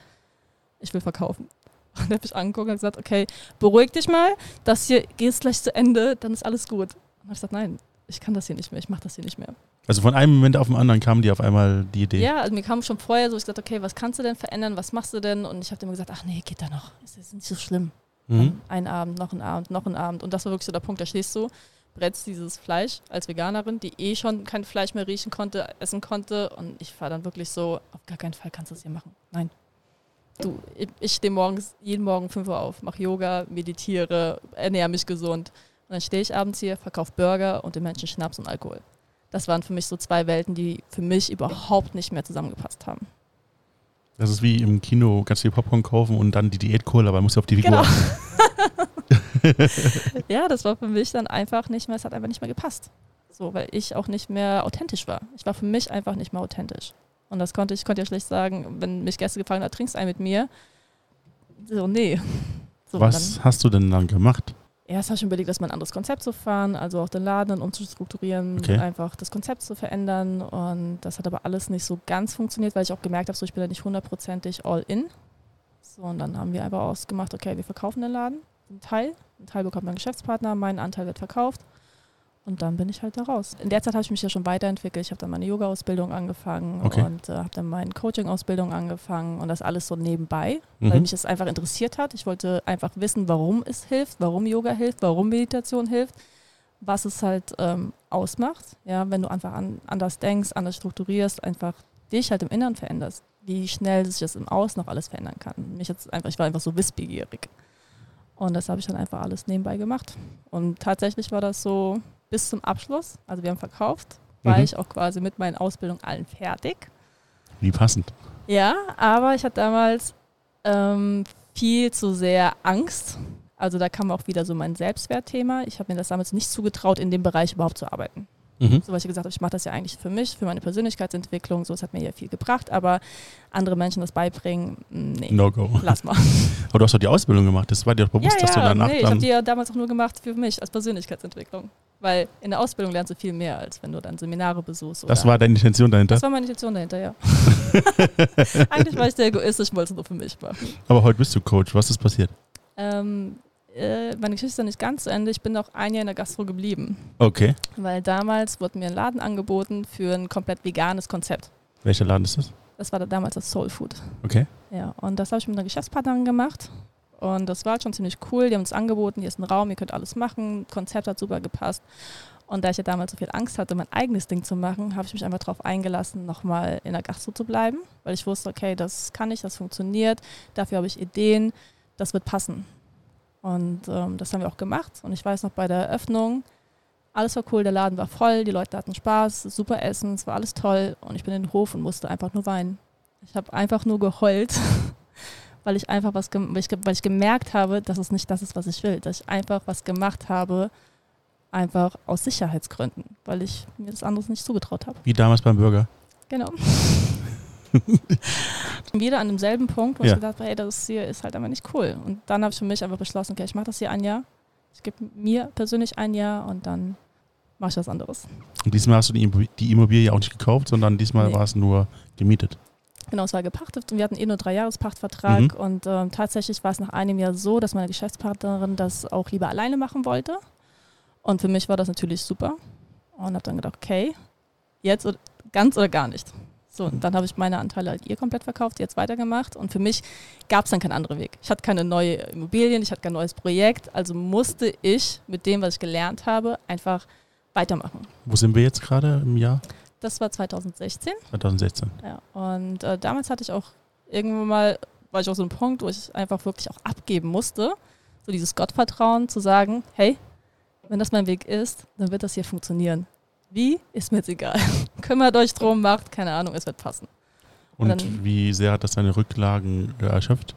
ich will verkaufen. Und er hat mich angeguckt und gesagt, okay, beruhig dich mal, das hier geht gleich zu Ende, dann ist alles gut. Und habe ich gesagt, nein, ich kann das hier nicht mehr, ich mache das hier nicht mehr. Also von einem Moment auf den anderen kam dir auf einmal die Idee. Ja, also mir kam schon vorher so, ich gesagt, okay, was kannst du denn verändern, was machst du denn? Und ich habe immer gesagt, ach nee, geht da noch, ist ist nicht so schlimm. Mhm. Ein Abend, noch ein Abend, noch ein Abend. Und das war wirklich so der Punkt, da stehst du, brätst dieses Fleisch als Veganerin, die eh schon kein Fleisch mehr riechen konnte, essen konnte. Und ich war dann wirklich so, auf gar keinen Fall kannst du das hier machen. Nein. Du, ich- stehe morgens, jeden Morgen 5 Uhr auf, mache Yoga, meditiere, ernähre mich gesund. Und dann stehe ich abends hier, verkaufe Burger und den Menschen Schnaps und Alkohol. Das waren für mich so zwei Welten, die für mich überhaupt nicht mehr zusammengepasst haben. Das ist wie im Kino ganz viel Popcorn kaufen und dann die Diät-Cola, weil man muss ja auf die Figur. Genau. ja, das war für mich dann einfach nicht mehr, es hat einfach nicht mehr gepasst. So, weil ich auch nicht mehr authentisch war. Ich war für mich einfach nicht mehr authentisch. Und das konnte ich, konnte ja schlecht sagen, wenn mich Gäste gefallen hat, trinkst ein mit mir. So, nee. So, Was hast du denn dann gemacht? Dann, erst habe ich mir überlegt, dass mal ein anderes Konzept zu fahren, also auch den Laden dann umzustrukturieren, Okay. einfach das Konzept zu verändern. Und das hat aber alles nicht so ganz funktioniert, weil ich auch gemerkt habe, so, ich bin da nicht hundertprozentig all in. So, und dann haben wir einfach ausgemacht, okay, wir verkaufen den Laden, einen Teil. Einen Teil bekommt mein Geschäftspartner, mein Anteil wird verkauft. Und dann bin ich halt da raus. In der Zeit habe ich mich ja schon weiterentwickelt. Ich habe dann meine Yoga-Ausbildung angefangen Okay. und äh, habe dann meine Coaching-Ausbildung angefangen und das alles so nebenbei, weil Mhm. mich das einfach interessiert hat. Ich wollte einfach wissen, warum es hilft, warum Yoga hilft, warum Meditation hilft, was es halt ähm, ausmacht. Ja, wenn du einfach an, anders denkst, anders strukturierst, einfach dich halt im Inneren veränderst, wie schnell sich das im Außen noch alles verändern kann. Mich jetzt einfach, ich war einfach so wissbegierig. Und das habe ich dann einfach alles nebenbei gemacht. Und tatsächlich war das so bis zum Abschluss. Also wir haben verkauft, war Mhm. ich auch quasi mit meinen Ausbildungen allen fertig. Wie passend. Ja, aber ich hatte damals ähm, viel zu sehr Angst. Also da kam auch wieder so mein Selbstwertthema. Ich habe mir das damals nicht zugetraut, in dem Bereich überhaupt zu arbeiten. Mhm. So, weil ich gesagt habe, ich mache das ja eigentlich für mich, für meine Persönlichkeitsentwicklung. So, es hat mir ja viel gebracht, aber andere Menschen das beibringen, nee, No go. lass mal. Aber du hast doch die Ausbildung gemacht. Das war dir doch bewusst, dass du danach nee, ich habe die ja damals auch nur gemacht für mich als Persönlichkeitsentwicklung. Weil in der Ausbildung lernst du viel mehr, als wenn du dann Seminare besuchst. Das war deine Intention dahinter. das war meine Intention dahinter, ja. Eigentlich war ich sehr egoistisch, wollte es nur für mich machen. Aber heute bist du Coach. Was ist passiert? Ähm, äh, meine Geschichte ist nicht ganz zu Ende. Ich bin noch ein Jahr in der Gastro geblieben. Okay. Weil damals wurde mir ein Laden angeboten für ein komplett veganes Konzept. Welcher Laden ist das? Das war da damals das Soul Food. Okay. Ja, und das habe ich mit einer Geschäftspartnerin gemacht. Und das war halt schon ziemlich cool. Die haben uns angeboten, hier ist ein Raum, ihr könnt alles machen. Konzept hat super gepasst. Und da ich ja damals so viel Angst hatte, mein eigenes Ding zu machen, habe ich mich einfach darauf eingelassen, nochmal in der Gastro zu bleiben. Weil ich wusste, okay, das kann ich, das funktioniert. Dafür habe ich Ideen, das wird passen. Und ähm, das haben wir auch gemacht. Und ich weiß noch bei der Eröffnung, alles war cool, der Laden war voll, die Leute hatten Spaß, super Essen, es war alles toll. Und ich bin in den Hof und musste einfach nur weinen. Ich habe einfach nur geheult, weil ich einfach was, weil ich, weil ich gemerkt habe, dass es nicht das ist, was ich will. Dass ich einfach was gemacht habe, Einfach aus Sicherheitsgründen, weil ich mir das anderes nicht zugetraut habe. Wie damals beim Bürger. Genau. Wieder an demselben Punkt, wo Ja. ich gedacht habe, hey, das hier ist halt einfach nicht cool. Und dann habe ich für mich einfach beschlossen, okay, ich mache das hier ein Jahr. Ich gebe mir persönlich ein Jahr und dann mache ich was anderes. Und diesmal hast du die Immo- die Immobilie auch nicht gekauft, sondern diesmal Nee. war es nur gemietet. Genau, es war gepachtet und wir hatten eh nur drei Jahrespachtvertrag Mhm. und ähm, tatsächlich war es nach einem Jahr so, dass meine Geschäftspartnerin das auch lieber alleine machen wollte. Und für mich war das natürlich super und habe dann gedacht, okay, jetzt oder, ganz oder gar nicht. So, und dann habe ich meine Anteile halt ihr komplett verkauft, jetzt weitergemacht und für mich gab es dann keinen anderen Weg. Ich hatte keine neue Immobilien, ich hatte kein neues Projekt, also musste ich mit dem, was ich gelernt habe, einfach weitermachen. Wo sind wir jetzt gerade im Jahr Das war 2016. 2016? Ja, und äh, damals hatte ich auch irgendwann mal, war ich auch so ein Punkt, wo ich einfach wirklich auch abgeben musste. So dieses Gottvertrauen zu sagen, hey, wenn das mein Weg ist, dann wird das hier funktionieren. Wie, ist mir jetzt egal. Kümmert euch drum, macht, keine Ahnung, es wird passen. Und dann- wie sehr hat das deine Rücklagen äh, erschöpft?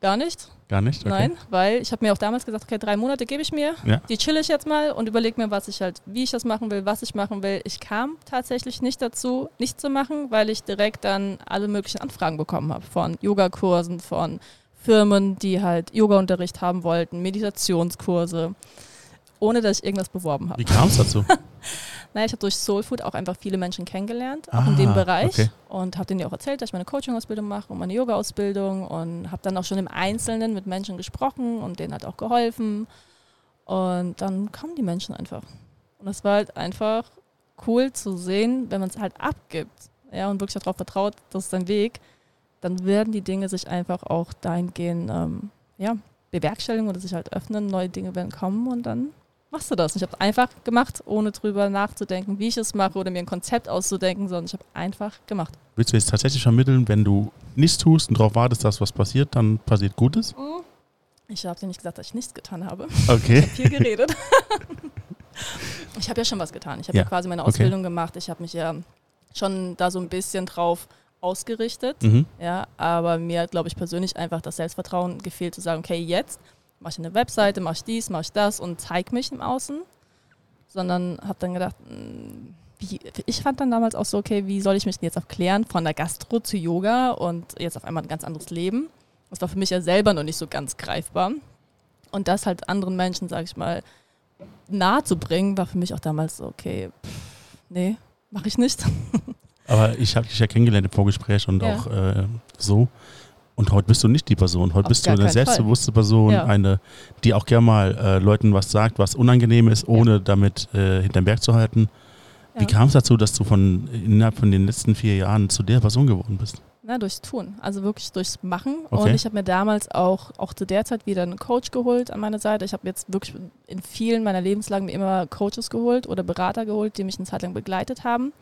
Gar nicht, Gar nicht? Okay. nein, weil ich habe mir auch damals gesagt, okay, drei Monate gebe ich mir, Ja. die chill ich jetzt mal und überlege mir, was ich halt, wie ich das machen will, was ich machen will. Ich kam tatsächlich nicht dazu, nichts zu machen, weil ich direkt dann alle möglichen Anfragen bekommen habe von Yogakursen, von Firmen, die halt Yoga-Unterricht haben wollten, Meditationskurse, ohne dass ich irgendwas beworben habe. Wie kam es dazu? Naja, ich habe durch Soulfood auch einfach viele Menschen kennengelernt, auch in dem Ah, Bereich. okay. Und habe denen ja auch erzählt, dass ich meine Coaching-Ausbildung mache und meine Yoga-Ausbildung und habe dann auch schon im Einzelnen mit Menschen gesprochen und denen halt auch geholfen. Und dann kamen die Menschen einfach. Und das war halt einfach cool zu sehen, wenn man es halt abgibt ja, und wirklich darauf vertraut, das ist dein Weg, dann werden die Dinge sich einfach auch dahingehend ähm, ja, bewerkstelligen oder sich halt öffnen, neue Dinge werden kommen und dann machst du das. Und ich habe es einfach gemacht, ohne drüber nachzudenken, wie ich es mache oder mir ein Konzept auszudenken, sondern ich habe einfach gemacht. Willst du jetzt tatsächlich vermitteln, wenn du nichts tust und darauf wartest, dass was passiert, dann passiert Gutes? Ich habe dir nicht gesagt, dass ich nichts getan habe. Okay. Viel geredet. ich habe ja schon was getan. Ich habe ja. Ja, quasi meine okay. Ausbildung gemacht. Ich habe mich ja schon da so ein bisschen drauf ausgerichtet. Mhm. Ja, aber mir hat, glaube ich, persönlich einfach das Selbstvertrauen gefehlt, zu sagen, okay, jetzt mache ich eine Webseite, mache ich dies, mache ich das und zeige mich im Außen. Sondern habe dann gedacht, mh, wie, ich fand dann damals auch so, okay, wie soll ich mich denn jetzt erklären von der Gastro zu Yoga und jetzt auf einmal ein ganz anderes Leben. Das war für mich ja selber noch nicht so ganz greifbar. Und das halt anderen Menschen, sage ich mal, nahe zu bringen, war für mich auch damals so, okay, pff, nee, mache ich nicht. Aber ich habe dich ja kennengelernt im Vorgespräch und Ja. auch äh, so. Und heute bist du nicht die Person. Heute Auf bist du eine keinen Fall. selbstbewusste Person, Ja. eine, die auch gerne mal äh, Leuten was sagt, was unangenehm ist, ohne damit äh, hinterm Berg zu halten. Wie Ja. kam es dazu, dass du von innerhalb von den letzten vier Jahren zu der Person geworden bist? Na, durchs Tun, also wirklich durchs Machen. Okay. Und ich habe mir damals auch, auch zu der Zeit wieder einen Coach geholt an meine Seite. Ich habe jetzt wirklich in vielen meiner Lebenslagen mir immer Coaches geholt oder Berater geholt, die mich eine Zeit lang begleitet haben.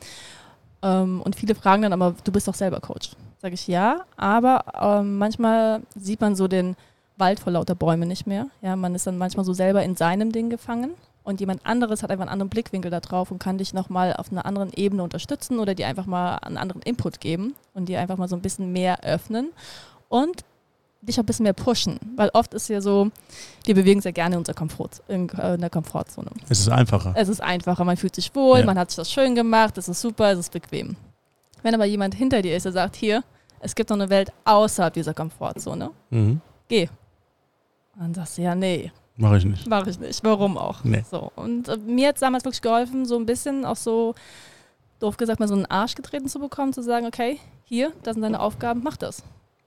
Ähm, und viele fragen dann aber, du bist doch selber Coach. Sage ich ja, aber ähm, manchmal sieht man so den Wald vor lauter Bäumen nicht mehr. Ja, man ist dann manchmal so selber in seinem Ding gefangen und jemand anderes hat einfach einen anderen Blickwinkel da drauf und kann dich nochmal auf einer anderen Ebene unterstützen oder dir einfach mal einen anderen Input geben und dir einfach mal so ein bisschen mehr öffnen und dich auch ein bisschen mehr pushen. Weil oft ist ja so, wir bewegen sehr gerne in unserer Komfort, in, äh, in der Komfortzone. Es ist einfacher. Es ist einfacher, man fühlt sich wohl, Ja. man hat sich das schön gemacht, es ist super, es ist bequem. Wenn aber jemand hinter dir ist, der sagt, hier, es gibt noch eine Welt außerhalb dieser Komfortzone, Mhm. geh. Dann sagst du, ja, nee, Mache ich nicht. mache ich nicht. Warum auch? Nee. So. Und äh, mir hat es damals wirklich geholfen, so ein bisschen auch so, doof gesagt, mal so einen Arsch getreten zu bekommen, zu sagen, okay, hier, das sind deine Aufgaben, mach das.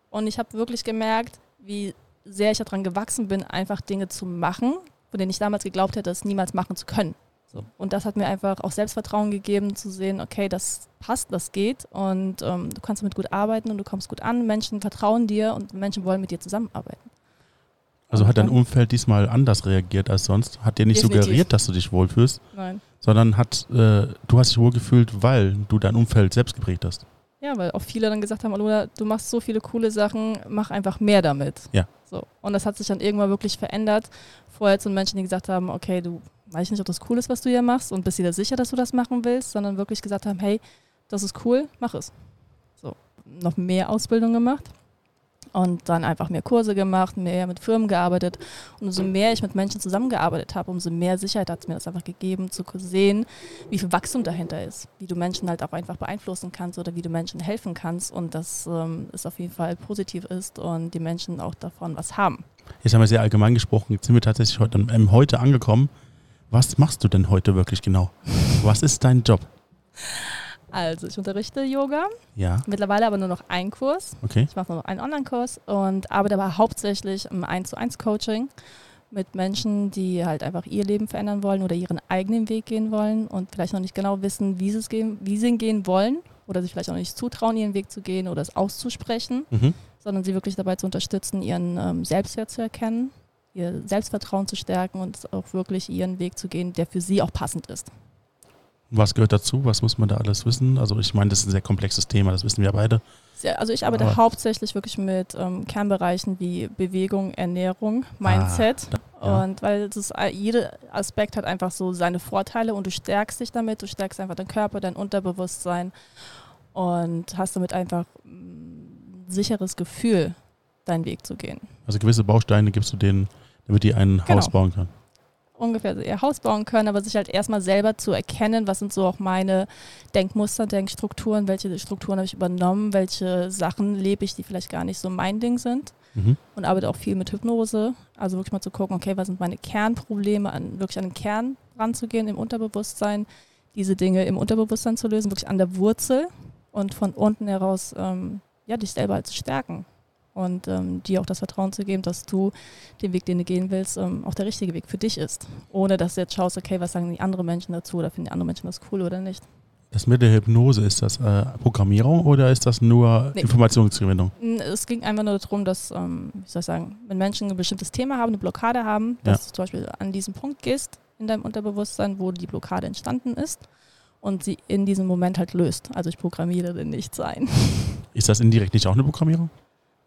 Und ich habe wirklich gemerkt, wie sehr ich daran gewachsen bin, einfach Dinge zu machen, von denen ich damals geglaubt hätte, es niemals machen zu können. So. Und das hat mir einfach auch Selbstvertrauen gegeben, zu sehen, okay, das passt, das geht und ähm, du kannst damit gut arbeiten und du kommst gut an, Menschen vertrauen dir und Menschen wollen mit dir zusammenarbeiten. Also hat dein Umfeld diesmal anders reagiert als sonst? Hat dir nicht Definitiv. suggeriert, dass du dich wohlfühlst, Nein. sondern hat, äh, du hast dich wohlgefühlt, weil du dein Umfeld selbst geprägt hast. Ja, weil auch viele dann gesagt haben, Aluna, du machst so viele coole Sachen, mach einfach mehr damit. Ja. So. Und das hat sich dann irgendwann wirklich verändert. Vorher zu Menschen, die gesagt haben, okay, du weiß nicht, ob das cool ist, was du hier machst und bist dir da sicher, dass du das machen willst, sondern wirklich gesagt haben, hey, das ist cool, mach es. So. Noch mehr Ausbildung gemacht. und dann einfach mehr Kurse gemacht, mehr mit Firmen gearbeitet. Und umso mehr ich mit Menschen zusammengearbeitet habe, umso mehr Sicherheit hat es mir das einfach gegeben, zu sehen, wie viel Wachstum dahinter ist, wie du Menschen halt auch einfach beeinflussen kannst oder wie du Menschen helfen kannst und dass ähm, es auf jeden Fall positiv ist und die Menschen auch davon was haben. Jetzt haben wir sehr allgemein gesprochen, jetzt sind wir tatsächlich heute, ähm, heute angekommen. Was machst du denn heute wirklich genau? Was ist dein Job? Also ich unterrichte Yoga. Ja. Mittlerweile aber nur noch einen Kurs. Okay. Ich mache nur noch einen Online-Kurs und arbeite aber hauptsächlich im 1 zu 1 Coaching mit Menschen, die halt einfach ihr Leben verändern wollen oder ihren eigenen Weg gehen wollen und vielleicht noch nicht genau wissen, wie sie, es gehen, wie sie ihn gehen wollen oder sich vielleicht auch nicht zutrauen, ihren Weg zu gehen oder es auszusprechen, Mhm. sondern sie wirklich dabei zu unterstützen, ihren ähm, Selbstwert zu erkennen, ihr Selbstvertrauen zu stärken und auch wirklich ihren Weg zu gehen, der für sie auch passend ist. Was gehört dazu? Was muss man da alles wissen? Also ich meine, das ist ein sehr komplexes Thema, das wissen wir beide. Sehr, also ich arbeite Aber- hauptsächlich wirklich mit ähm, Kernbereichen wie Bewegung, Ernährung, Mindset. Ah, ja. Und weil das, äh, jeder Aspekt hat einfach so seine Vorteile und du stärkst dich damit, du stärkst einfach deinen Körper, dein Unterbewusstsein und hast damit einfach ein sicheres Gefühl, deinen Weg zu gehen. Also gewisse Bausteine gibst du denen, damit die ein Genau. Haus bauen können. ungefähr ihr Haus bauen können, aber sich halt erstmal selber zu erkennen, was sind so auch meine Denkmuster, Denkstrukturen, welche Strukturen habe ich übernommen, welche Sachen lebe ich, die vielleicht gar nicht so mein Ding sind. Mhm. Und arbeite auch viel mit Hypnose. Also wirklich mal zu gucken, okay, was sind meine Kernprobleme, an, wirklich an den Kern ranzugehen im Unterbewusstsein, diese Dinge im Unterbewusstsein zu lösen, wirklich an der Wurzel und von unten heraus ähm, ja, dich selber halt zu stärken. Und ähm, dir auch das Vertrauen zu geben, dass du den Weg, den du gehen willst, ähm, auch der richtige Weg für dich ist. Ohne dass du jetzt schaust, okay, was sagen die anderen Menschen dazu oder finden die anderen Menschen das cool oder nicht. Das mit der Hypnose, ist das äh, Programmierung oder ist das nur Nee. Informationsgewinnung? Es ging einfach nur darum, dass, ähm, wie soll ich sagen, wenn Menschen ein bestimmtes Thema haben, eine Blockade haben, dass du zum Beispiel an diesen Punkt gehst in deinem Unterbewusstsein, wo die Blockade entstanden ist und sie in diesem Moment halt löst. Also ich programmiere den nicht sein. Ist das indirekt nicht auch eine Programmierung?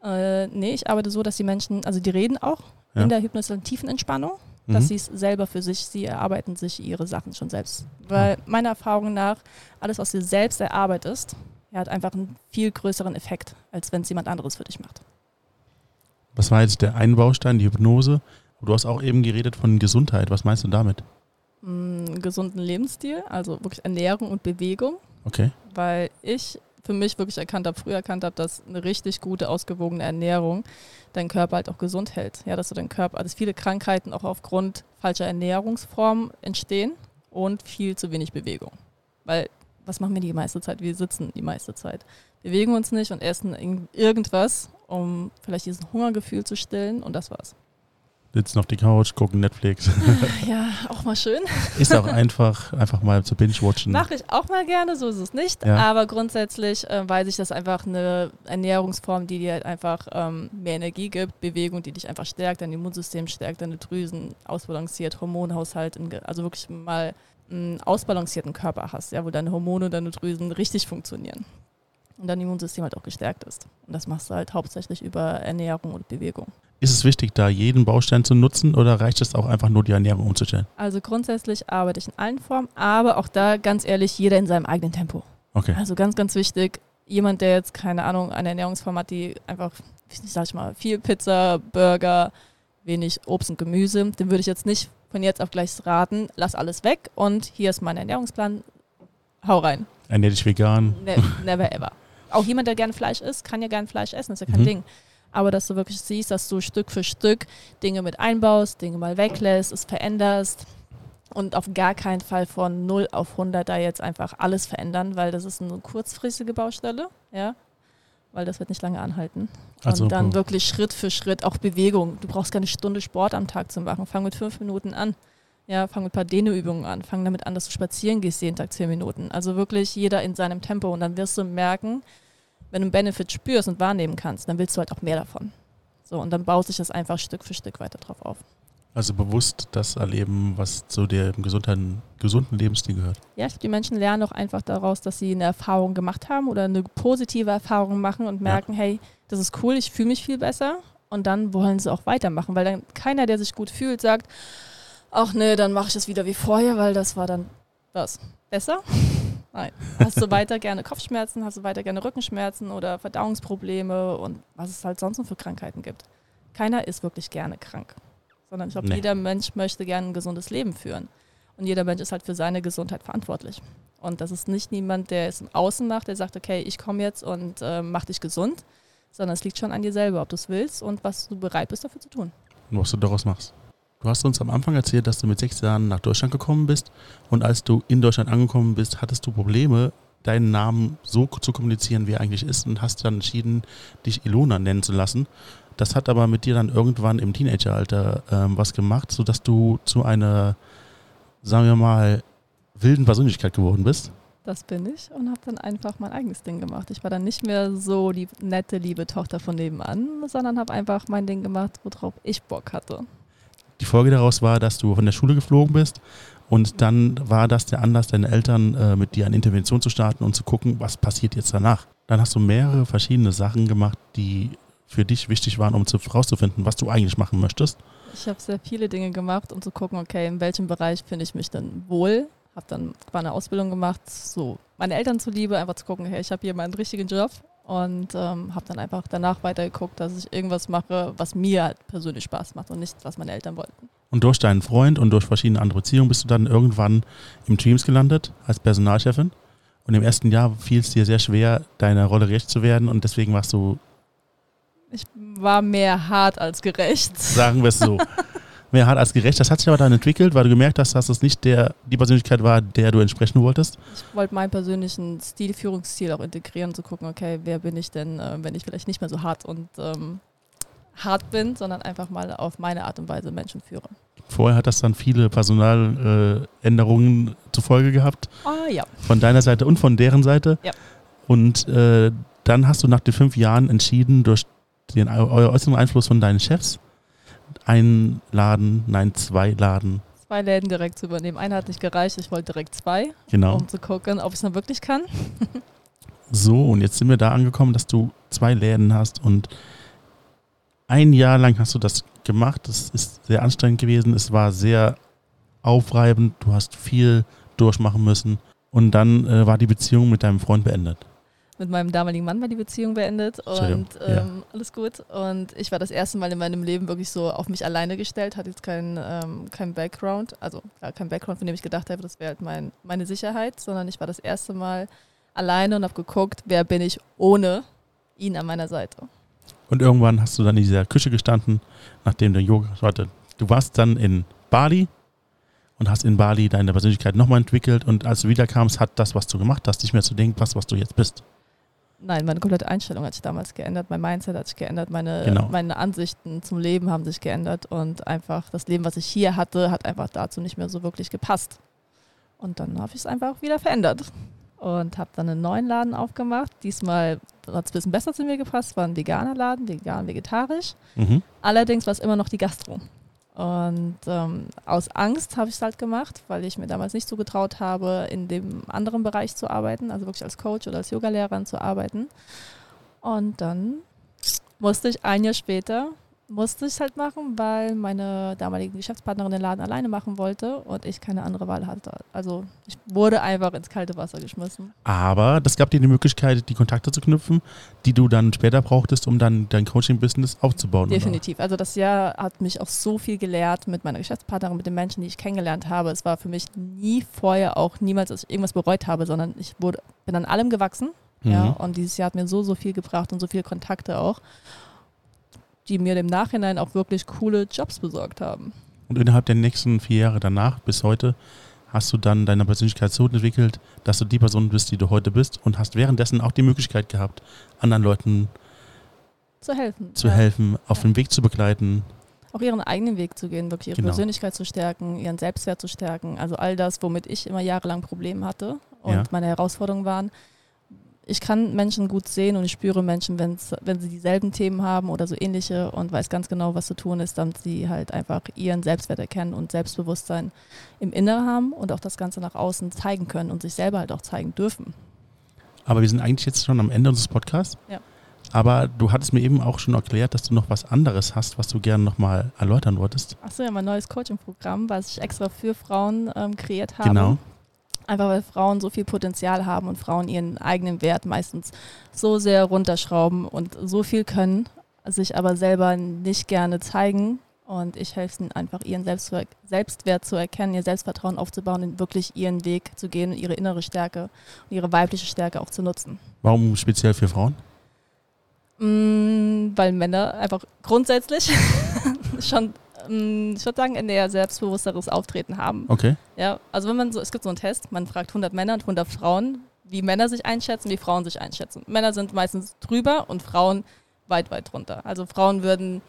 Äh, nee, ich arbeite so, dass die Menschen, also die reden auch Ja. in der Hypnose in Tiefenentspannung, dass Mhm. sie es selber für sich, sie erarbeiten sich ihre Sachen schon selbst. Weil meiner Erfahrung nach, alles, was du selbst erarbeitest, hat einfach einen viel größeren Effekt, als wenn es jemand anderes für dich macht. Was war jetzt der ein Baustein, die Hypnose? Du hast auch eben geredet von Gesundheit. Was meinst du damit? einen gesunden Lebensstil, also wirklich Ernährung und Bewegung, Okay. weil ich für mich wirklich erkannt habe, früher erkannt habe, dass eine richtig gute, ausgewogene Ernährung deinen Körper halt auch gesund hält. Ja, dass du deinen Körper, dass viele Krankheiten auch aufgrund falscher Ernährungsformen entstehen und viel zu wenig Bewegung. Weil, was machen wir die meiste Zeit? Wir sitzen die meiste Zeit. Bewegen uns nicht und essen irg- irgendwas, um vielleicht dieses Hungergefühl zu stillen und das war's. Sitzen auf die Couch, gucken Netflix. Ja, auch mal schön. ist auch einfach, einfach mal zu binge-watchen. Mache ich auch mal gerne, so ist es nicht. Ja. Aber grundsätzlich äh, weiß ich, dass einfach eine Ernährungsform, die dir halt einfach ähm, mehr Energie gibt, Bewegung, die dich einfach stärkt, dein Immunsystem stärkt, deine Drüsen ausbalanciert, Hormonhaushalt, also wirklich mal einen ausbalancierten Körper hast, ja, wo deine Hormone, deine Drüsen richtig funktionieren. Und dein Immunsystem halt auch gestärkt ist. Und das machst du halt hauptsächlich über Ernährung und Bewegung. Ist es wichtig, da jeden Baustein zu nutzen oder reicht es auch einfach nur, die Ernährung umzustellen? Also grundsätzlich arbeite ich in allen Formen, aber auch da ganz ehrlich, jeder in seinem eigenen Tempo. Okay. Also ganz, ganz wichtig, jemand, der jetzt, keine Ahnung, eine Ernährungsform hat, die einfach, wie sag ich mal, viel Pizza, Burger, wenig Obst und Gemüse, dem würde ich jetzt nicht von jetzt auf gleich raten, lass alles weg und hier ist mein Ernährungsplan, hau rein. Ernähr dich vegan. Ne never ever. Auch jemand, der gerne Fleisch isst, kann ja gerne Fleisch essen, ist ja kein Mhm. Ding. Aber dass du wirklich siehst, dass du Stück für Stück Dinge mit einbaust, Dinge mal weglässt, es veränderst und auf gar keinen Fall von 0 auf 100 da jetzt einfach alles verändern, weil das ist eine kurzfristige Baustelle, ja, weil das wird nicht lange anhalten. Also, und dann wirklich Schritt für Schritt auch Bewegung. Du brauchst keine Stunde Sport am Tag zu machen. Fang mit fünf Minuten an. Ja, fang mit ein paar Dehnübungen an. Fang damit an, dass du spazieren gehst jeden Tag zehn Minuten. Also wirklich jeder in seinem Tempo. Und dann wirst du merken, wenn du einen Benefit spürst und wahrnehmen kannst, dann willst du halt auch mehr davon. So, und dann baut sich das einfach Stück für Stück weiter drauf auf. also bewusst das erleben, was zu dem gesunden, gesunden Lebensstil gehört. Ja, ich glaube, die Menschen lernen auch einfach daraus, dass sie eine Erfahrung gemacht haben oder eine positive Erfahrung machen und merken, hey, das ist cool, ich fühle mich viel besser. Und dann wollen sie auch weitermachen, weil dann keiner, der sich gut fühlt, sagt, ach nee, dann mache ich es wieder wie vorher, weil das war dann das besser. Nein. Hast du weiter gerne Kopfschmerzen, hast du weiter gerne Rückenschmerzen oder Verdauungsprobleme und was es halt sonst noch für Krankheiten gibt. Keiner ist wirklich gerne krank, sondern ich glaube, Nee. jeder Mensch möchte gerne ein gesundes Leben führen. Und jeder Mensch ist halt für seine Gesundheit verantwortlich. Und das ist nicht niemand, der es im Außen macht, der sagt, okay, ich komme jetzt und äh, mach dich gesund, sondern es liegt schon an dir selber, ob du es willst und was du bereit bist dafür zu tun. und was du daraus machst. Du hast uns am Anfang erzählt, dass du mit sechs Jahren nach Deutschland gekommen bist und als du in Deutschland angekommen bist, hattest du Probleme, deinen Namen so zu kommunizieren, wie er eigentlich ist und hast dann entschieden, dich Ilona nennen zu lassen. Das hat aber mit dir dann irgendwann im Teenageralter ähm, was gemacht, sodass du zu einer, sagen wir mal, wilden Persönlichkeit geworden bist. Das bin ich und habe dann einfach mein eigenes Ding gemacht. Ich war dann nicht mehr so die nette, liebe Tochter von nebenan, sondern habe einfach mein Ding gemacht, worauf ich Bock hatte. Die Folge daraus war, dass du von der Schule geflogen bist und dann war das der Anlass, deine Eltern äh, mit dir eine Intervention zu starten und zu gucken, was passiert jetzt danach. Dann hast du mehrere verschiedene Sachen gemacht, die für dich wichtig waren, um zu, rauszufinden, was du eigentlich machen möchtest. Ich habe sehr viele Dinge gemacht, um zu gucken, okay, in welchem Bereich finde ich mich denn wohl. Habe dann eine Ausbildung gemacht, so meine Eltern zuliebe, einfach zu gucken, hey, ich habe hier meinen richtigen Job und ähm, habe dann einfach danach weitergeguckt, dass ich irgendwas mache, was mir halt persönlich Spaß macht und nicht, was meine Eltern wollten. Und durch deinen Freund und durch verschiedene andere Beziehungen bist du dann irgendwann im Dreams gelandet als Personalchefin. Und im ersten Jahr fiel es dir sehr schwer, deiner Rolle gerecht zu werden und deswegen warst du, Ich war mehr hart als gerecht. sagen wir es so, mehr hart als gerecht. Das hat sich aber dann entwickelt, weil du gemerkt hast, dass es nicht der, die Persönlichkeit war, der du entsprechen wolltest. Ich wollte meinen persönlichen Stil, Führungsstil auch integrieren, zu gucken, okay, wer bin ich denn, äh, wenn ich vielleicht nicht mehr so hart und ähm, hart bin, sondern einfach mal auf meine Art und Weise Menschen führe. Vorher hat das dann viele Personaländerungen äh, zur Folge gehabt, Ah ja, von deiner Seite und von deren Seite. Ja. Und äh, dann hast du nach den fünf Jahren entschieden, durch den äußeren Einfluss von deinen Chefs, einen Laden, nein, zwei Laden, zwei Läden direkt zu übernehmen. Einer hat nicht gereicht, ich wollte direkt zwei, genau. um zu gucken, ob ich es dann wirklich kann. So, und jetzt sind wir da angekommen, dass du zwei Läden hast und ein Jahr lang hast du das gemacht. Das ist sehr anstrengend gewesen. Es war sehr aufreibend. Du hast viel durchmachen müssen. Und dann äh, war die Beziehung mit deinem Freund beendet. Mit meinem damaligen Mann war die Beziehung beendet und ähm, alles gut. Und ich war das erste Mal in meinem Leben wirklich so auf mich alleine gestellt, hatte jetzt keinen ähm, kein Background, also klar, kein Background, von dem ich gedacht habe, das wäre halt mein, meine Sicherheit, sondern ich war das erste Mal alleine und habe geguckt, wer bin ich ohne ihn an meiner Seite. Und irgendwann hast du dann in dieser Küche gestanden, nachdem der Yoga, warte, du warst dann in Bali und hast in Bali deine Persönlichkeit nochmal entwickelt und als du wiederkamst, hat das, was du gemacht hast, nicht mehr zu dem gepasst, was du jetzt bist. Nein, meine komplette Einstellung hat sich damals geändert, mein Mindset hat sich geändert, meine, Genau. meine Ansichten zum Leben haben sich geändert und einfach das Leben, was ich hier hatte, hat einfach dazu nicht mehr so wirklich gepasst. Und dann habe ich es einfach wieder verändert und habe dann einen neuen Laden aufgemacht. Diesmal hat es ein bisschen besser zu mir gepasst, war ein veganer Laden, vegan, vegetarisch. Mhm. Allerdings war es immer noch die Gastro. Und ähm, aus Angst habe ich es halt gemacht, weil ich mir damals nicht so getraut habe, in dem anderen Bereich zu arbeiten, also wirklich als Coach oder als Yogalehrerin zu arbeiten. Und dann musste ich ein Jahr später, musste ich es halt machen, weil meine damalige Geschäftspartnerin den Laden alleine machen wollte und ich keine andere Wahl hatte. Also ich wurde einfach ins kalte Wasser geschmissen. Aber das gab dir die Möglichkeit, die Kontakte zu knüpfen, die du dann später brauchtest, um dann dein Coaching-Business aufzubauen. oder? Definitiv. Also das Jahr hat mich auch so viel gelehrt mit meiner Geschäftspartnerin, mit den Menschen, die ich kennengelernt habe. Es war für mich nie vorher auch niemals, dass ich irgendwas bereut habe, sondern ich wurde, bin an allem gewachsen. Mhm. Ja, und dieses Jahr hat mir so, so viel gebracht und so viele Kontakte auch, die mir im Nachhinein auch wirklich coole Jobs besorgt haben. Und innerhalb der nächsten vier Jahre danach bis heute hast du dann deine Persönlichkeit so entwickelt, dass du die Person bist, die du heute bist und hast währenddessen auch die Möglichkeit gehabt, anderen Leuten Zu helfen. zu ja. helfen, auf Ja. dem Weg zu begleiten. Auch ihren eigenen Weg zu gehen, wirklich ihre Genau. Persönlichkeit zu stärken, ihren Selbstwert zu stärken. Also all das, womit ich immer jahrelang Probleme hatte und Ja. meine Herausforderungen waren. Ich kann Menschen gut sehen und ich spüre Menschen, wenn's, wenn sie dieselben Themen haben oder so ähnliche und weiß ganz genau, was zu tun ist, damit sie halt einfach ihren Selbstwert erkennen und Selbstbewusstsein im Inneren haben und auch das Ganze nach außen zeigen können und sich selber halt auch zeigen dürfen. Aber wir sind eigentlich jetzt schon am Ende unseres Podcasts. Ja. Aber du hattest mir eben auch schon erklärt, dass du noch was anderes hast, was du gerne nochmal erläutern wolltest. Achso, ja, mein neues Coaching-Programm, was ich extra für Frauen ähm, kreiert habe. Genau. Einfach weil Frauen so viel Potenzial haben und Frauen ihren eigenen Wert meistens so sehr runterschrauben und so viel können, sich aber selber nicht gerne zeigen. Und ich helfe ihnen einfach, ihren Selbstwert zu erkennen, ihr Selbstvertrauen aufzubauen und wirklich ihren Weg zu gehen und ihre innere Stärke und ihre weibliche Stärke auch zu nutzen. Warum speziell für Frauen? Mm, weil Männer einfach grundsätzlich schon ich würde sagen, ein eher selbstbewussteres Auftreten haben. Okay. Ja, also wenn man so, es gibt so einen Test, man fragt 100 Männer und 100 Frauen, wie Männer sich einschätzen, wie Frauen sich einschätzen. Männer sind meistens drüber und Frauen weit, weit drunter. Also Frauen würden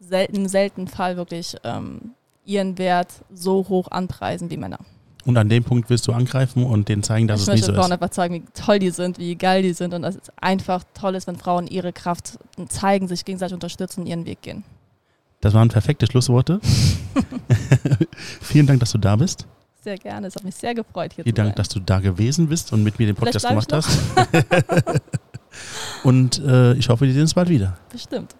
selten, selten Fall wirklich ähm, ihren Wert so hoch anpreisen wie Männer. Und an dem Punkt willst du angreifen und denen zeigen, dass ich es nicht so Frauen ist. einfach zeigen, wie toll die sind, wie geil die sind und dass es einfach toll ist, wenn Frauen ihre Kraft zeigen, sich gegenseitig unterstützen und ihren Weg gehen. Das waren perfekte Schlussworte. Vielen Dank, dass du da bist. Sehr gerne, es hat mich sehr gefreut hier Vielen zu Dank, sein. dass du da gewesen bist und mit mir den Podcast gemacht hast. und äh, ich hoffe, wir sehen uns bald wieder. Bestimmt.